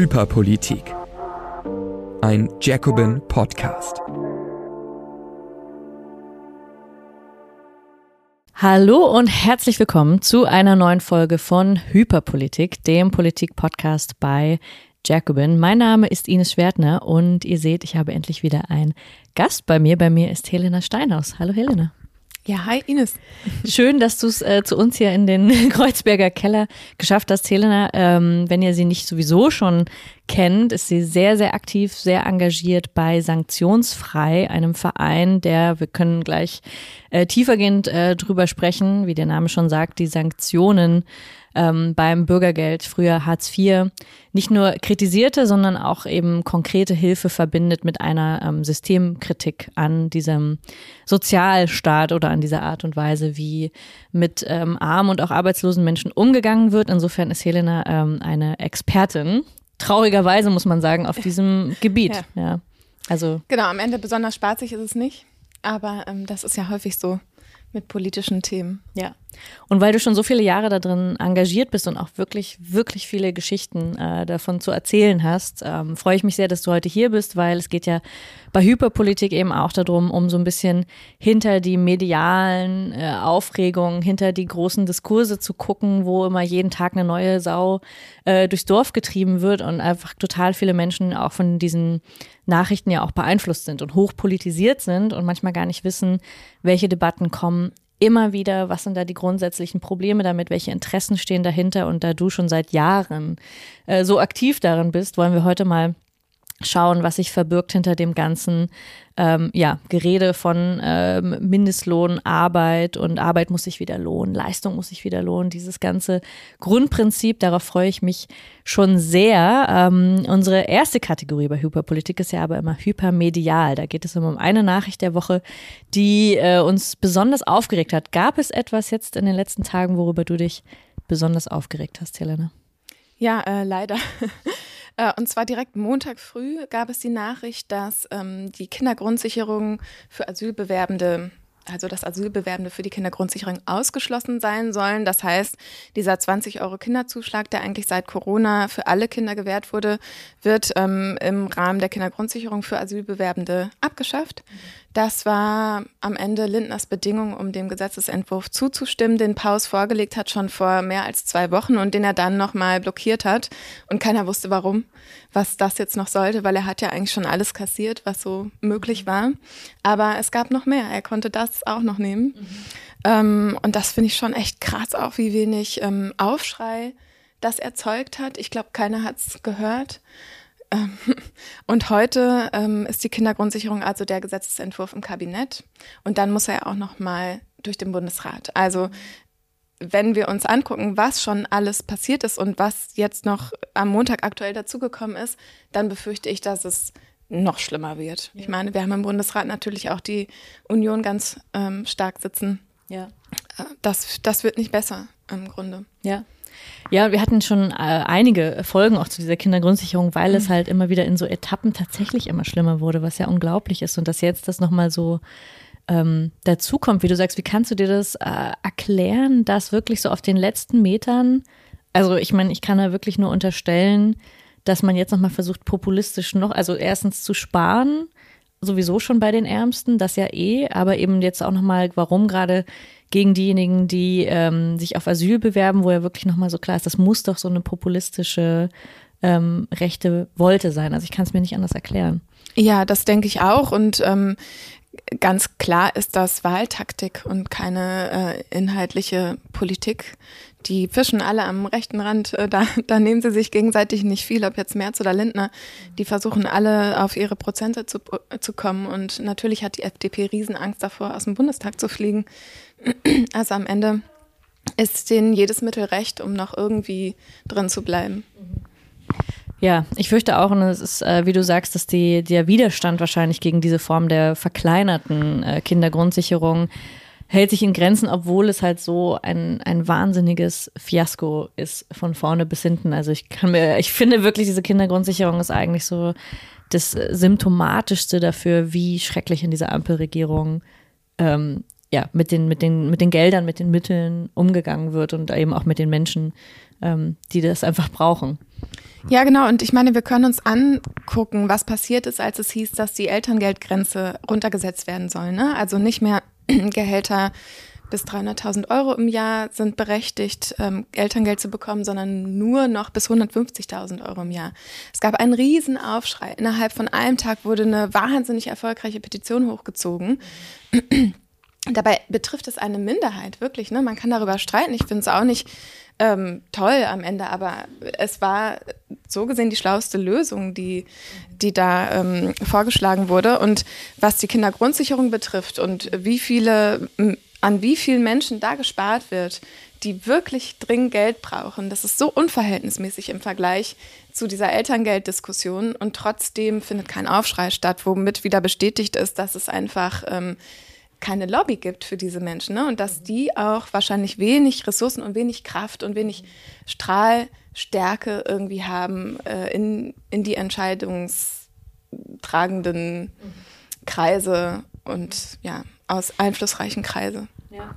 Hyperpolitik. Ein Jacobin Podcast. Hallo und herzlich willkommen zu einer neuen Folge von Hyperpolitik, dem Politik-Podcast bei Jacobin. Mein Name ist Ines Schwertner und ihr seht, ich habe endlich wieder einen Gast bei mir. Bei mir ist Helena Steinhaus. Hallo Helena. Ja, hi Ines. Schön, dass du es äh, zu uns hier in den Kreuzberger Keller geschafft hast, Helena. Ähm, wenn ihr sie nicht sowieso schon kennt, ist sie sehr, sehr aktiv, sehr engagiert bei Sanktionsfrei, einem Verein, der, wir können gleich äh, tiefergehend äh, drüber sprechen, wie der Name schon sagt, die Sanktionen ähm, beim Bürgergeld, früher Hartz IV, nicht nur kritisierte, sondern auch eben konkrete Hilfe verbindet mit einer ähm, Systemkritik an diesem Sozialstaat oder an dieser Art und Weise, wie mit ähm, armen und auch arbeitslosen Menschen umgegangen wird. Insofern ist Helena ähm, eine Expertin, traurigerweise muss man sagen, auf diesem Gebiet. Ja. ja. Also genau, am Ende besonders spaßig ist es nicht, aber ähm, das ist ja häufig so mit politischen Themen. Ja. Und weil du schon so viele Jahre da drin engagiert bist und auch wirklich, wirklich viele Geschichten äh, davon zu erzählen hast, ähm, freue ich mich sehr, dass du heute hier bist, weil es geht ja bei Hyperpolitik eben auch darum, um so ein bisschen hinter die medialen äh, Aufregungen, hinter die großen Diskurse zu gucken, wo immer jeden Tag eine neue Sau äh, durchs Dorf getrieben wird und einfach total viele Menschen auch von diesen Nachrichten ja auch beeinflusst sind und hochpolitisiert sind und manchmal gar nicht wissen, welche Debatten kommen immer wieder, was sind da die grundsätzlichen Probleme damit, welche Interessen stehen dahinter. Und da du schon seit Jahren äh, so aktiv darin bist, wollen wir heute mal schauen, was sich verbirgt hinter dem ganzen ähm, ja, Gerede von ähm, Mindestlohn, Arbeit und Arbeit muss sich wieder lohnen, Leistung muss sich wieder lohnen. Dieses ganze Grundprinzip, darauf freue ich mich schon sehr. Ähm, unsere erste Kategorie bei Hyperpolitik ist ja aber immer hypermedial. Da geht es immer um eine Nachricht der Woche, die äh, uns besonders aufgeregt hat. Gab es etwas jetzt in den letzten Tagen, worüber du dich besonders aufgeregt hast, Helena? Ja, äh, leider. Äh, und zwar direkt Montag früh gab es die Nachricht, dass ähm, die Kindergrundsicherung für Asylbewerbende also dass Asylbewerbende für die Kindergrundsicherung ausgeschlossen sein sollen. Das heißt, dieser 20 Euro Kinderzuschlag, der eigentlich seit Corona für alle Kinder gewährt wurde, wird ähm, im Rahmen der Kindergrundsicherung für Asylbewerbende abgeschafft. Das war am Ende Lindners Bedingung, um dem Gesetzesentwurf zuzustimmen, den Paus vorgelegt hat schon vor mehr als zwei Wochen und den er dann nochmal blockiert hat. Und keiner wusste warum, was das jetzt noch sollte, weil er hat ja eigentlich schon alles kassiert, was so möglich war. Aber es gab noch mehr. Er konnte das auch noch nehmen. Mhm. Ähm, und das finde ich schon echt krass, auch wie wenig ähm, Aufschrei das erzeugt hat. Ich glaube, keiner hat es gehört. Und heute ähm, ist die Kindergrundsicherung also der Gesetzesentwurf im Kabinett und dann muss er ja auch noch mal durch den Bundesrat. Also wenn wir uns angucken, was schon alles passiert ist und was jetzt noch am Montag aktuell dazugekommen ist, dann befürchte ich, dass es noch schlimmer wird. Ja. Ich meine, wir haben im Bundesrat natürlich auch die Union ganz ähm, stark sitzen. Ja. Äh, das, das wird nicht besser im Grunde. Ja. Ja, wir hatten schon äh, einige Folgen auch zu dieser Kindergrundsicherung, weil mhm. es halt immer wieder in so Etappen tatsächlich immer schlimmer wurde, was ja unglaublich ist. Und dass jetzt das nochmal so ähm, dazu kommt, wie du sagst, wie kannst du dir das äh, erklären, dass wirklich so auf den letzten Metern, also ich meine, ich kann da wirklich nur unterstellen, dass man jetzt nochmal versucht, populistisch noch, also erstens zu sparen, sowieso schon bei den Ärmsten, das ja eh, aber eben jetzt auch nochmal, warum gerade gegen diejenigen, die ähm, sich auf Asyl bewerben, wo ja wirklich nochmal so klar ist, das muss doch so eine populistische ähm, rechte Wolte sein. Also ich kann es mir nicht anders erklären. Ja, das denke ich auch. Und ähm, ganz klar ist das Wahltaktik und keine äh, inhaltliche Politik. Die fischen alle am rechten Rand, äh, da, da nehmen sie sich gegenseitig nicht viel, ob jetzt Merz oder Lindner. Die versuchen alle auf ihre Prozente zu, zu kommen. Und natürlich hat die FDP Riesenangst davor, aus dem Bundestag zu fliegen. Also am Ende ist denen jedes Mittel recht, um noch irgendwie drin zu bleiben. Ja, ich fürchte auch, und es ist, äh, wie du sagst, dass die, der Widerstand wahrscheinlich gegen diese Form der verkleinerten äh, Kindergrundsicherung hält sich in Grenzen, obwohl es halt so ein, ein wahnsinniges Fiasko ist von vorne bis hinten. Also ich kann mir, ich finde wirklich, diese Kindergrundsicherung ist eigentlich so das Symptomatischste dafür, wie schrecklich in dieser Ampelregierung ähm, ja, mit den, mit den, mit den Geldern, mit den Mitteln umgegangen wird und eben auch mit den Menschen, ähm, die das einfach brauchen. Ja, genau. Und ich meine, wir können uns angucken, was passiert ist, als es hieß, dass die Elterngeldgrenze runtergesetzt werden soll. Ne? Also nicht mehr Gehälter bis 300.000 Euro im Jahr sind berechtigt, ähm, Elterngeld zu bekommen, sondern nur noch bis 150.000 Euro im Jahr. Es gab einen riesen Aufschrei. Innerhalb von einem Tag wurde eine wahnsinnig erfolgreiche Petition hochgezogen. Dabei betrifft es eine Minderheit, wirklich. Ne? Man kann darüber streiten. Ich finde es auch nicht ähm, toll am Ende, aber es war so gesehen die schlauste Lösung, die, die da ähm, vorgeschlagen wurde. Und was die Kindergrundsicherung betrifft und wie viele, an wie vielen Menschen da gespart wird, die wirklich dringend Geld brauchen, das ist so unverhältnismäßig im Vergleich zu dieser Elterngelddiskussion und trotzdem findet kein Aufschrei statt, womit wieder bestätigt ist, dass es einfach ähm, keine Lobby gibt für diese Menschen ne? und dass die auch wahrscheinlich wenig Ressourcen und wenig Kraft und wenig Strahlstärke irgendwie haben äh, in, in die entscheidungstragenden Kreise und ja, aus einflussreichen Kreise. Ja.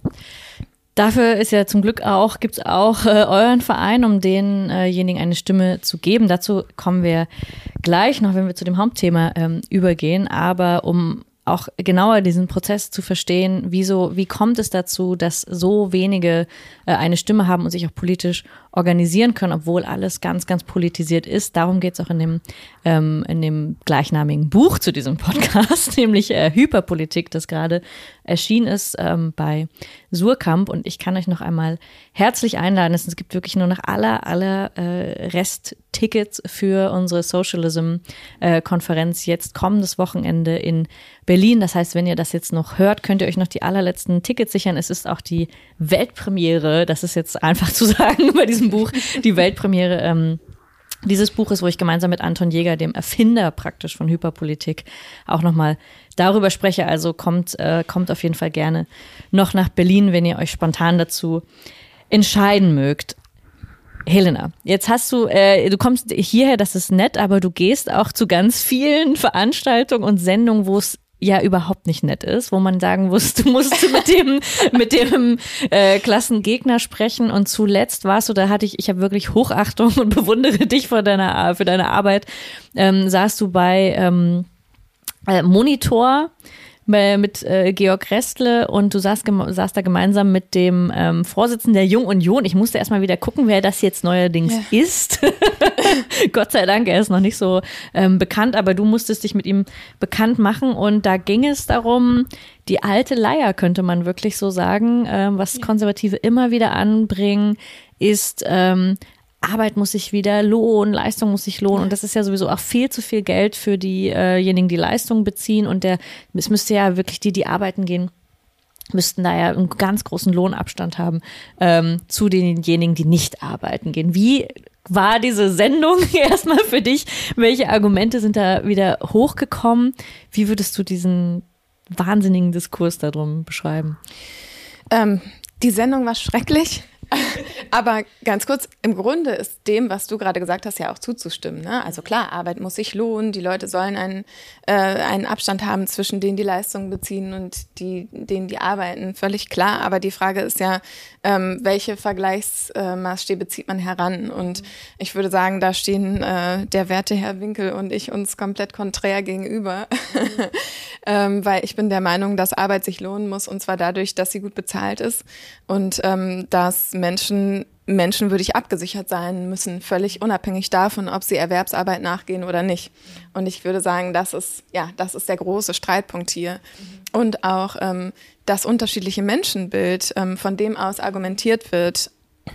Dafür ist ja zum Glück auch, gibt es auch äh, euren Verein, um denjenigen eine Stimme zu geben. Dazu kommen wir gleich noch, wenn wir zu dem Hauptthema ähm, übergehen. Aber um auch genauer diesen Prozess zu verstehen, wieso, wie kommt es dazu, dass so wenige äh, eine Stimme haben und sich auch politisch organisieren können, obwohl alles ganz, ganz politisiert ist. Darum geht es auch in dem, ähm, in dem gleichnamigen Buch zu diesem Podcast, nämlich äh, Hyperpolitik, das gerade erschienen ist ähm, bei Surkamp. Und ich kann euch noch einmal herzlich einladen. Es gibt wirklich nur noch aller, aller äh, Resttickets für unsere Socialism-Konferenz äh, jetzt kommendes Wochenende in Berlin. Das heißt, wenn ihr das jetzt noch hört, könnt ihr euch noch die allerletzten Tickets sichern. Es ist auch die Weltpremiere, das ist jetzt einfach zu sagen bei diesem Buch, die Weltpremiere ähm, dieses Buches, wo ich gemeinsam mit Anton Jäger, dem Erfinder praktisch von Hyperpolitik, auch nochmal darüber spreche. Also kommt, äh, kommt auf jeden Fall gerne noch nach Berlin, wenn ihr euch spontan dazu entscheiden mögt. Helena, jetzt hast du, äh, du kommst hierher, das ist nett, aber du gehst auch zu ganz vielen Veranstaltungen und Sendungen, wo es ja überhaupt nicht nett ist, wo man sagen muss, du musst mit dem mit dem äh, Klassengegner sprechen. Und zuletzt warst du, da hatte ich, ich habe wirklich Hochachtung und bewundere dich für deine für deine Arbeit, ähm, saßt du bei ähm, äh, Monitor mit äh, Georg Restle und du saßt, saßt da gemeinsam mit dem ähm, Vorsitzenden der Jung Union. Ich musste erstmal wieder gucken, wer das jetzt neuerdings ja. ist. Gott sei Dank, er ist noch nicht so ähm, bekannt, aber du musstest dich mit ihm bekannt machen und da ging es darum, die alte Leier, könnte man wirklich so sagen, ähm, was Konservative immer wieder anbringen, ist ähm, Arbeit muss sich wieder lohnen, Leistung muss sich lohnen. Und das ist ja sowieso auch viel zu viel Geld für diejenigen, die Leistung beziehen. Und der, es müsste ja wirklich die, die arbeiten gehen, müssten da ja einen ganz großen Lohnabstand haben ähm, zu denjenigen, die nicht arbeiten gehen. Wie war diese Sendung erstmal für dich? Welche Argumente sind da wieder hochgekommen? Wie würdest du diesen wahnsinnigen Diskurs darum beschreiben? Ähm, die Sendung war schrecklich. Aber ganz kurz, im Grunde ist dem, was du gerade gesagt hast, ja auch zuzustimmen. Ne? Also klar, Arbeit muss sich lohnen, die Leute sollen einen, äh, einen Abstand haben zwischen denen, die Leistungen beziehen und die, denen, die arbeiten. Völlig klar. Aber die Frage ist ja, ähm, welche Vergleichsmaßstäbe zieht man heran? Und ich würde sagen, da stehen äh, der werte Herr Winkel und ich uns komplett konträr gegenüber. ähm, weil ich bin der Meinung, dass Arbeit sich lohnen muss und zwar dadurch, dass sie gut bezahlt ist und ähm, dass Menschen menschenwürdig abgesichert sein müssen, völlig unabhängig davon, ob sie Erwerbsarbeit nachgehen oder nicht. Und ich würde sagen, das ist, ja, das ist der große Streitpunkt hier. Und auch ähm, das unterschiedliche Menschenbild, ähm, von dem aus argumentiert wird.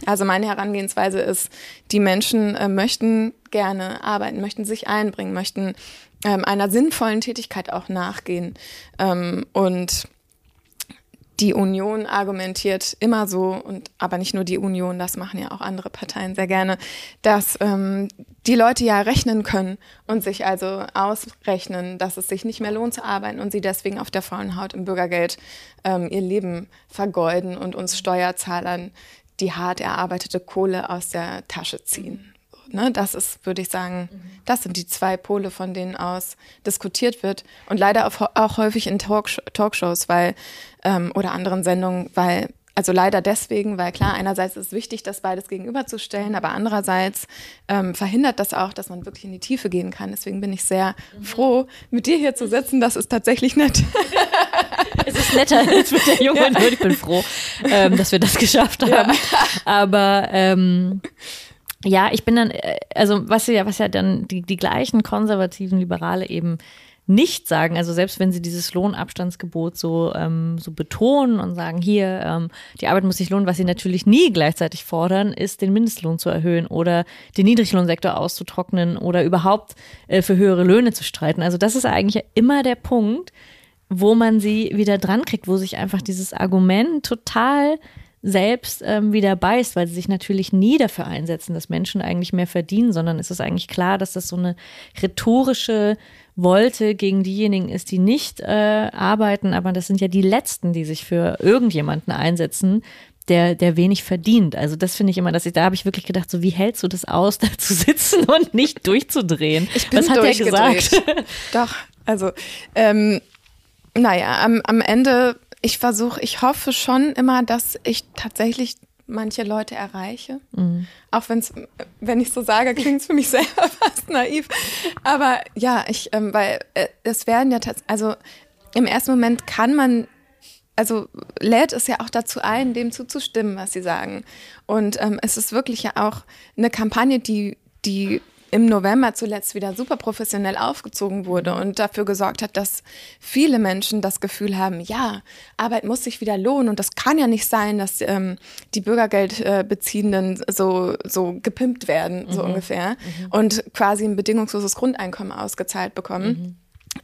Also meine Herangehensweise ist, die Menschen äh, möchten gerne arbeiten, möchten sich einbringen, möchten ähm, einer sinnvollen Tätigkeit auch nachgehen. Ähm, und die Union argumentiert immer so, und aber nicht nur die Union, das machen ja auch andere Parteien sehr gerne, dass ähm, die Leute ja rechnen können und sich also ausrechnen, dass es sich nicht mehr lohnt zu arbeiten und sie deswegen auf der faulen Haut im Bürgergeld ähm, ihr Leben vergeuden und uns Steuerzahlern die hart erarbeitete Kohle aus der Tasche ziehen. Ne? Das ist, würde ich sagen, mhm. das sind die zwei Pole, von denen aus diskutiert wird. Und leider auch, auch häufig in Talkshow, Talkshows, weil ähm, oder anderen Sendungen, weil also leider deswegen, weil klar, einerseits ist es wichtig, das beides gegenüberzustellen, aber andererseits ähm, verhindert das auch, dass man wirklich in die Tiefe gehen kann. Deswegen bin ich sehr mhm. froh, mit dir hier zu sitzen. Das ist tatsächlich nett. es ist netter als mit der Jungen. Ja. Ich bin froh, ähm, dass wir das geschafft haben. Ja. Aber ähm, ja, ich bin dann, äh, also was ja, was ja dann die, die gleichen konservativen Liberale eben nicht sagen, also selbst wenn sie dieses Lohnabstandsgebot so, ähm, so betonen und sagen, hier, ähm, die Arbeit muss sich lohnen, was sie natürlich nie gleichzeitig fordern, ist den Mindestlohn zu erhöhen oder den Niedriglohnsektor auszutrocknen oder überhaupt äh, für höhere Löhne zu streiten. Also das ist eigentlich immer der Punkt, wo man sie wieder dran kriegt, wo sich einfach dieses Argument total selbst ähm, wieder beißt, weil sie sich natürlich nie dafür einsetzen, dass Menschen eigentlich mehr verdienen, sondern es ist eigentlich klar, dass das so eine rhetorische wollte gegen diejenigen ist, die nicht äh, arbeiten, aber das sind ja die Letzten, die sich für irgendjemanden einsetzen, der, der wenig verdient. Also das finde ich immer, dass ich, da habe ich wirklich gedacht, so wie hältst du das aus, da zu sitzen und nicht durchzudrehen? Ich bin Was hat er gesagt? Doch, also ähm, naja, am, am Ende, ich versuche, ich hoffe schon immer, dass ich tatsächlich manche Leute erreiche. Mhm. Auch wenn's, wenn ich so sage, klingt es für mich selber fast naiv. Aber ja, ich, ähm, weil äh, es werden ja tatsächlich, also im ersten Moment kann man, also lädt es ja auch dazu ein, dem zuzustimmen, was sie sagen. Und ähm, es ist wirklich ja auch eine Kampagne, die, die im November zuletzt wieder super professionell aufgezogen wurde und dafür gesorgt hat, dass viele Menschen das Gefühl haben, ja, Arbeit muss sich wieder lohnen und das kann ja nicht sein, dass ähm, die Bürgergeldbeziehenden so, so gepimpt werden, so mhm. ungefähr, mhm. und quasi ein bedingungsloses Grundeinkommen ausgezahlt bekommen. Mhm.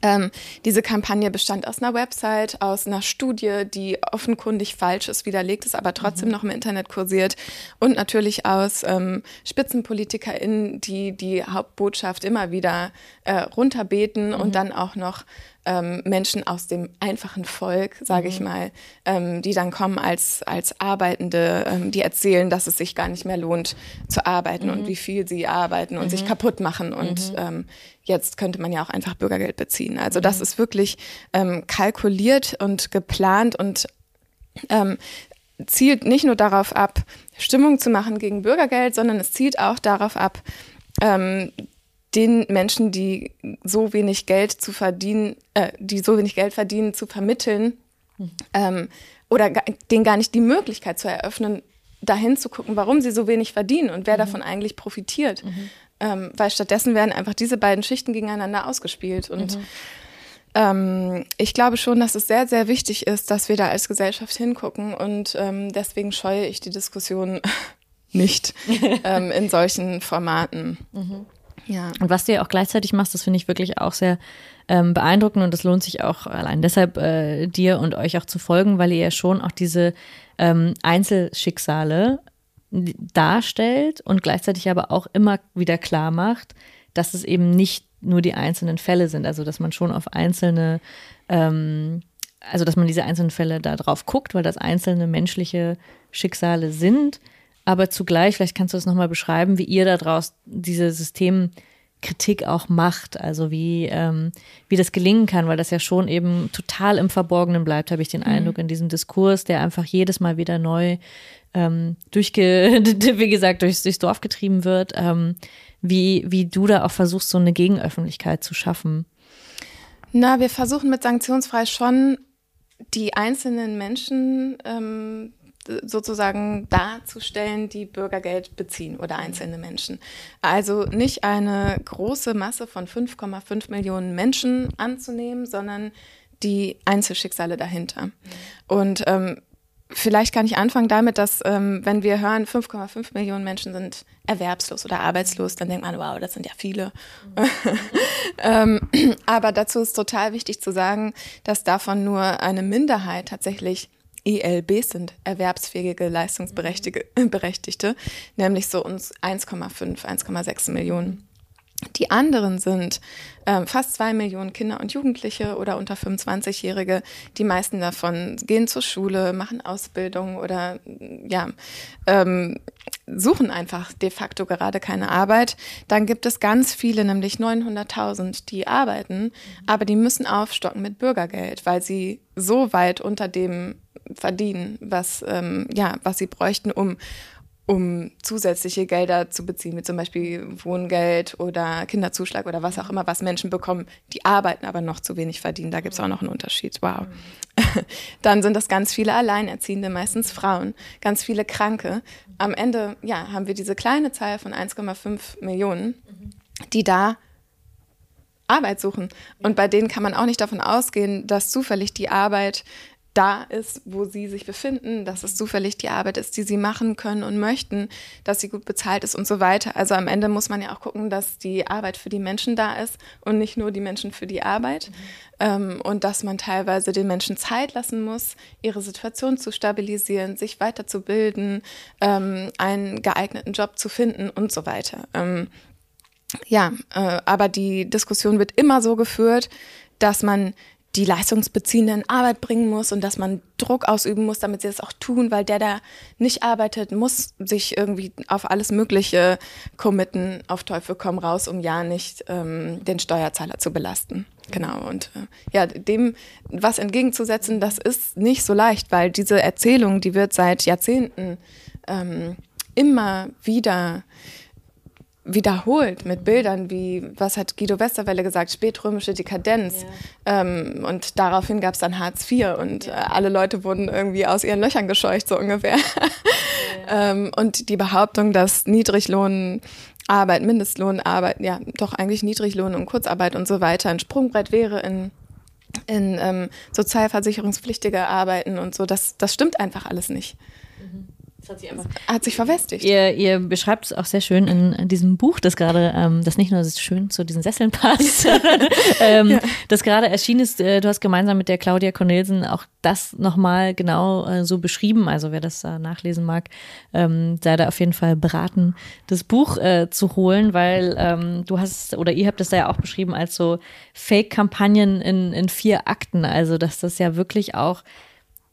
Ähm, diese Kampagne bestand aus einer Website, aus einer Studie, die offenkundig falsch ist, widerlegt ist, aber trotzdem mhm. noch im Internet kursiert und natürlich aus ähm, SpitzenpolitikerInnen, die die Hauptbotschaft immer wieder äh, runterbeten mhm. und dann auch noch ähm, Menschen aus dem einfachen Volk, sage ich mhm. mal, ähm, die dann kommen als, als Arbeitende, ähm, die erzählen, dass es sich gar nicht mehr lohnt zu arbeiten mhm. und wie viel sie arbeiten und mhm. sich kaputt machen. Und mhm. ähm, jetzt könnte man ja auch einfach Bürgergeld beziehen. Also das mhm. ist wirklich ähm, kalkuliert und geplant und ähm, zielt nicht nur darauf ab, Stimmung zu machen gegen Bürgergeld, sondern es zielt auch darauf ab, ähm, den Menschen, die so wenig Geld zu verdienen, äh, die so wenig Geld verdienen, zu vermitteln mhm. ähm, oder denen gar nicht die Möglichkeit zu eröffnen, dahin zu gucken, warum sie so wenig verdienen und wer mhm. davon eigentlich profitiert. Mhm. Ähm, weil stattdessen werden einfach diese beiden Schichten gegeneinander ausgespielt. Und mhm. ähm, ich glaube schon, dass es sehr, sehr wichtig ist, dass wir da als Gesellschaft hingucken. Und ähm, deswegen scheue ich die Diskussion nicht ähm, in solchen Formaten. Ja. Und was du ja auch gleichzeitig machst, das finde ich wirklich auch sehr ähm, beeindruckend und es lohnt sich auch allein deshalb äh, dir und euch auch zu folgen, weil ihr ja schon auch diese ähm, Einzelschicksale darstellt und gleichzeitig aber auch immer wieder klar macht, dass es eben nicht nur die einzelnen Fälle sind, also dass man schon auf einzelne, ähm, also dass man diese einzelnen Fälle da drauf guckt, weil das einzelne menschliche Schicksale sind aber zugleich, vielleicht kannst du das nochmal beschreiben, wie ihr daraus diese Systemkritik auch macht, also wie, ähm, wie das gelingen kann, weil das ja schon eben total im Verborgenen bleibt, habe ich den mhm. Eindruck, in diesem Diskurs, der einfach jedes Mal wieder neu ähm, durchge, wie gesagt, durchs, durchs Dorf getrieben wird, ähm, wie, wie du da auch versuchst, so eine Gegenöffentlichkeit zu schaffen. Na, wir versuchen mit Sanktionsfrei schon die einzelnen Menschen ähm, sozusagen darzustellen, die Bürgergeld beziehen oder einzelne Menschen. Also nicht eine große Masse von 5,5 Millionen Menschen anzunehmen, sondern die Einzelschicksale dahinter. Und ähm, vielleicht kann ich anfangen damit, dass ähm, wenn wir hören, 5,5 Millionen Menschen sind erwerbslos oder arbeitslos, dann denkt man, wow, das sind ja viele. Mhm. ähm, aber dazu ist total wichtig zu sagen, dass davon nur eine Minderheit tatsächlich ELBs sind, erwerbsfähige Leistungsberechtigte, nämlich so uns 1,5, 1,6 Millionen. Die anderen sind äh, fast zwei Millionen Kinder und Jugendliche oder unter 25-Jährige. Die meisten davon gehen zur Schule, machen Ausbildung oder ja, ähm, suchen einfach de facto gerade keine Arbeit. Dann gibt es ganz viele, nämlich 900.000, die arbeiten, aber die müssen aufstocken mit Bürgergeld, weil sie so weit unter dem verdienen, was, ähm, ja, was sie bräuchten, um um zusätzliche Gelder zu beziehen, wie zum Beispiel Wohngeld oder Kinderzuschlag oder was auch immer, was Menschen bekommen, die arbeiten, aber noch zu wenig verdienen. Da gibt es auch noch einen Unterschied. Wow. Dann sind das ganz viele Alleinerziehende, meistens Frauen, ganz viele Kranke. Am Ende, ja, haben wir diese kleine Zahl von 1,5 Millionen, die da Arbeit suchen. Und bei denen kann man auch nicht davon ausgehen, dass zufällig die Arbeit da ist, wo sie sich befinden, dass es zufällig die Arbeit ist, die sie machen können und möchten, dass sie gut bezahlt ist und so weiter. Also am Ende muss man ja auch gucken, dass die Arbeit für die Menschen da ist und nicht nur die Menschen für die Arbeit. Mhm. Ähm, und dass man teilweise den Menschen Zeit lassen muss, ihre Situation zu stabilisieren, sich weiterzubilden, ähm, einen geeigneten Job zu finden und so weiter. Ähm, ja, äh, aber die Diskussion wird immer so geführt, dass man die Leistungsbeziehenden Arbeit bringen muss und dass man Druck ausüben muss, damit sie das auch tun, weil der, der nicht arbeitet, muss sich irgendwie auf alles Mögliche committen, auf Teufel komm raus, um ja nicht ähm, den Steuerzahler zu belasten. Genau. Und äh, ja, dem was entgegenzusetzen, das ist nicht so leicht, weil diese Erzählung, die wird seit Jahrzehnten ähm, immer wieder wiederholt mit Bildern wie, was hat Guido Westerwelle gesagt, spätrömische Dekadenz. Ja. Ähm, und daraufhin gab es dann Hartz IV und ja. äh, alle Leute wurden irgendwie aus ihren Löchern gescheucht, so ungefähr. Ja. ähm, und die Behauptung, dass Niedriglohnarbeit, Mindestlohnarbeit, ja, doch eigentlich Niedriglohn und Kurzarbeit und so weiter ein Sprungbrett wäre in in ähm, sozialversicherungspflichtige Arbeiten und so, das, das stimmt einfach alles nicht. Das hat sich einfach. Hat sich verwestigt. Ihr, ihr beschreibt es auch sehr schön in, in diesem Buch, das gerade, ähm, das nicht nur schön zu diesen Sesseln passt, ähm, ja. das gerade erschienen ist. Äh, du hast gemeinsam mit der Claudia Cornelsen auch das nochmal genau äh, so beschrieben. Also wer das äh, nachlesen mag, ähm, sei da auf jeden Fall beraten, das Buch äh, zu holen, weil ähm, du hast oder ihr habt das da ja auch beschrieben als so Fake-Kampagnen in, in vier Akten. Also dass das ja wirklich auch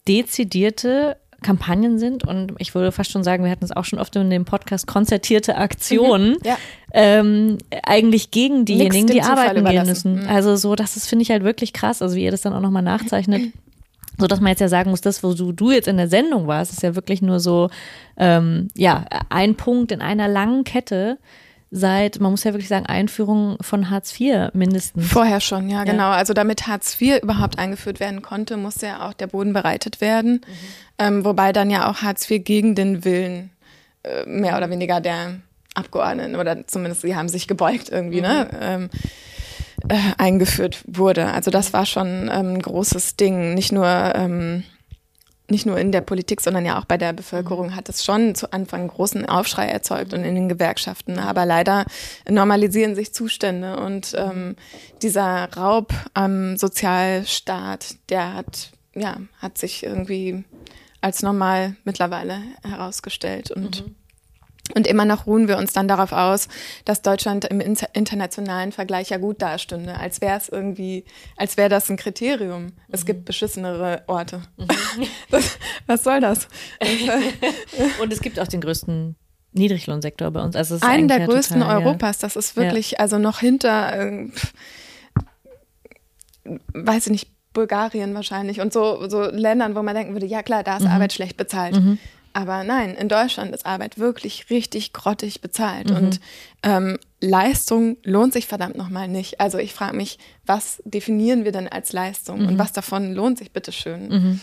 dezidierte Kampagnen sind und ich würde fast schon sagen, wir hatten es auch schon oft in dem Podcast, konzertierte Aktionen, mhm, ja. ähm, eigentlich gegen diejenigen, die arbeiten gehen müssen. Mhm. Also so, das ist, finde ich halt wirklich krass, also wie ihr das dann auch nochmal nachzeichnet. So dass man jetzt ja sagen muss, das, wo du, du jetzt in der Sendung warst, ist ja wirklich nur so, ähm, ja, ein Punkt in einer langen Kette, seit, man muss ja wirklich sagen, Einführung von Hartz IV mindestens. Vorher schon, ja, ja. genau. Also damit Hartz IV überhaupt eingeführt werden konnte, musste ja auch der Boden bereitet werden. Mhm. Ähm, wobei dann ja auch Hartz IV gegen den Willen äh, mehr oder weniger der Abgeordneten oder zumindest sie haben sich gebeugt irgendwie, ne, mhm. ne? Ähm, äh, eingeführt wurde. Also das war schon ähm, ein großes Ding. Nicht nur ähm, nicht nur in der Politik, sondern ja auch bei der Bevölkerung mhm. hat es schon zu Anfang großen Aufschrei erzeugt und in den Gewerkschaften. Aber leider normalisieren sich Zustände und ähm, dieser Raub am Sozialstaat, der hat, ja, hat sich irgendwie als normal mittlerweile herausgestellt und mhm. Und immer noch ruhen wir uns dann darauf aus, dass Deutschland im internationalen Vergleich ja gut dastünde, als wäre es irgendwie, als wäre das ein Kriterium. Mhm. Es gibt beschissenere Orte. Mhm. Das, was soll das? Und es gibt auch den größten Niedriglohnsektor bei uns. Also Einen der größten total, Europas. Das ist wirklich, ja. also noch hinter, äh, weiß ich nicht, Bulgarien wahrscheinlich und so, so Ländern, wo man denken würde, ja klar, da ist mhm. Arbeit schlecht bezahlt. Mhm. Aber nein, in Deutschland ist Arbeit wirklich richtig grottig bezahlt mhm. und ähm, Leistung lohnt sich verdammt nochmal nicht. Also ich frage mich, was definieren wir denn als Leistung mhm. und was davon lohnt sich bitteschön? Mhm.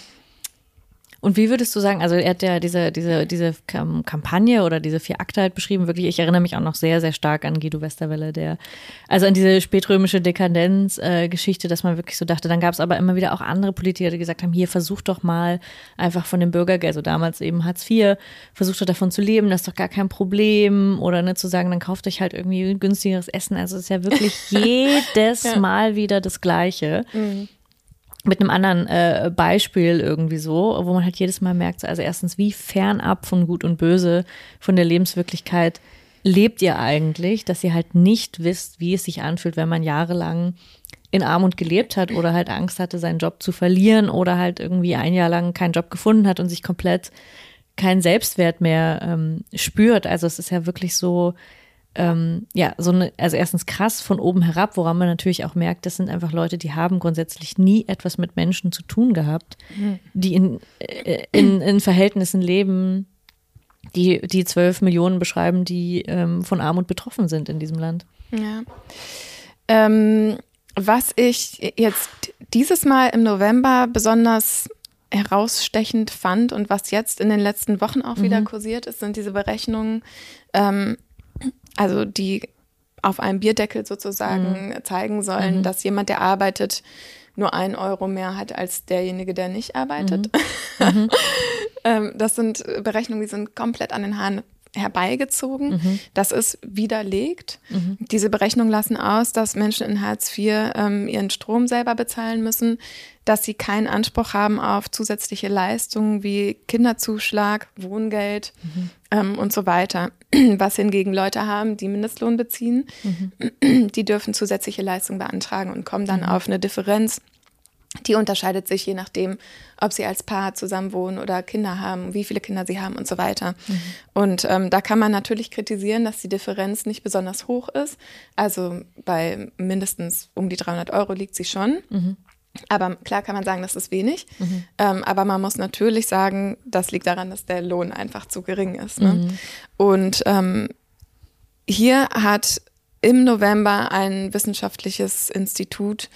Und wie würdest du sagen, also er hat ja diese, diese, diese Kampagne oder diese vier Akte halt beschrieben, wirklich, ich erinnere mich auch noch sehr, sehr stark an Guido Westerwelle, der, also an diese spätrömische Dekadenz-Geschichte, äh, dass man wirklich so dachte, dann gab es aber immer wieder auch andere Politiker, die gesagt haben, hier versuch doch mal einfach von dem Bürgergeld, also damals eben Hartz IV, versucht doch davon zu leben, das ist doch gar kein Problem oder ne, zu sagen, dann kauft euch halt irgendwie günstigeres Essen. Also es ist ja wirklich jedes ja. Mal wieder das Gleiche. Mhm mit einem anderen äh, Beispiel irgendwie so, wo man halt jedes Mal merkt, also erstens, wie fernab von Gut und Böse, von der Lebenswirklichkeit lebt ihr eigentlich, dass ihr halt nicht wisst, wie es sich anfühlt, wenn man jahrelang in Armut gelebt hat oder halt Angst hatte, seinen Job zu verlieren oder halt irgendwie ein Jahr lang keinen Job gefunden hat und sich komplett keinen Selbstwert mehr ähm, spürt. Also es ist ja wirklich so, ähm, ja, so eine, also erstens krass von oben herab, woran man natürlich auch merkt, das sind einfach Leute, die haben grundsätzlich nie etwas mit Menschen zu tun gehabt, mhm. die in, äh, in, in Verhältnissen leben, die die zwölf Millionen beschreiben, die ähm, von Armut betroffen sind in diesem Land. Ja. Ähm, was ich jetzt dieses Mal im November besonders herausstechend fand und was jetzt in den letzten Wochen auch mhm. wieder kursiert ist, sind diese Berechnungen, ähm, also die auf einem Bierdeckel sozusagen mhm. zeigen sollen, mhm. dass jemand, der arbeitet, nur ein Euro mehr hat als derjenige, der nicht arbeitet. Mhm. mhm. ähm, das sind Berechnungen, die sind komplett an den Haaren herbeigezogen. Mhm. Das ist widerlegt. Mhm. Diese Berechnungen lassen aus, dass Menschen in Hartz IV ähm, ihren Strom selber bezahlen müssen, dass sie keinen Anspruch haben auf zusätzliche Leistungen wie Kinderzuschlag, Wohngeld mhm. ähm, und so weiter. Was hingegen Leute haben, die Mindestlohn beziehen, mhm. die dürfen zusätzliche Leistungen beantragen und kommen dann mhm. auf eine Differenz die unterscheidet sich je nachdem, ob sie als Paar zusammen wohnen oder Kinder haben, wie viele Kinder sie haben und so weiter. Mhm. Und ähm, da kann man natürlich kritisieren, dass die Differenz nicht besonders hoch ist. Also bei mindestens um die 300 Euro liegt sie schon. Mhm. Aber klar kann man sagen, das ist wenig. Mhm. Ähm, aber man muss natürlich sagen, das liegt daran, dass der Lohn einfach zu gering ist. Ne? Mhm. Und ähm, hier hat im November ein wissenschaftliches Institut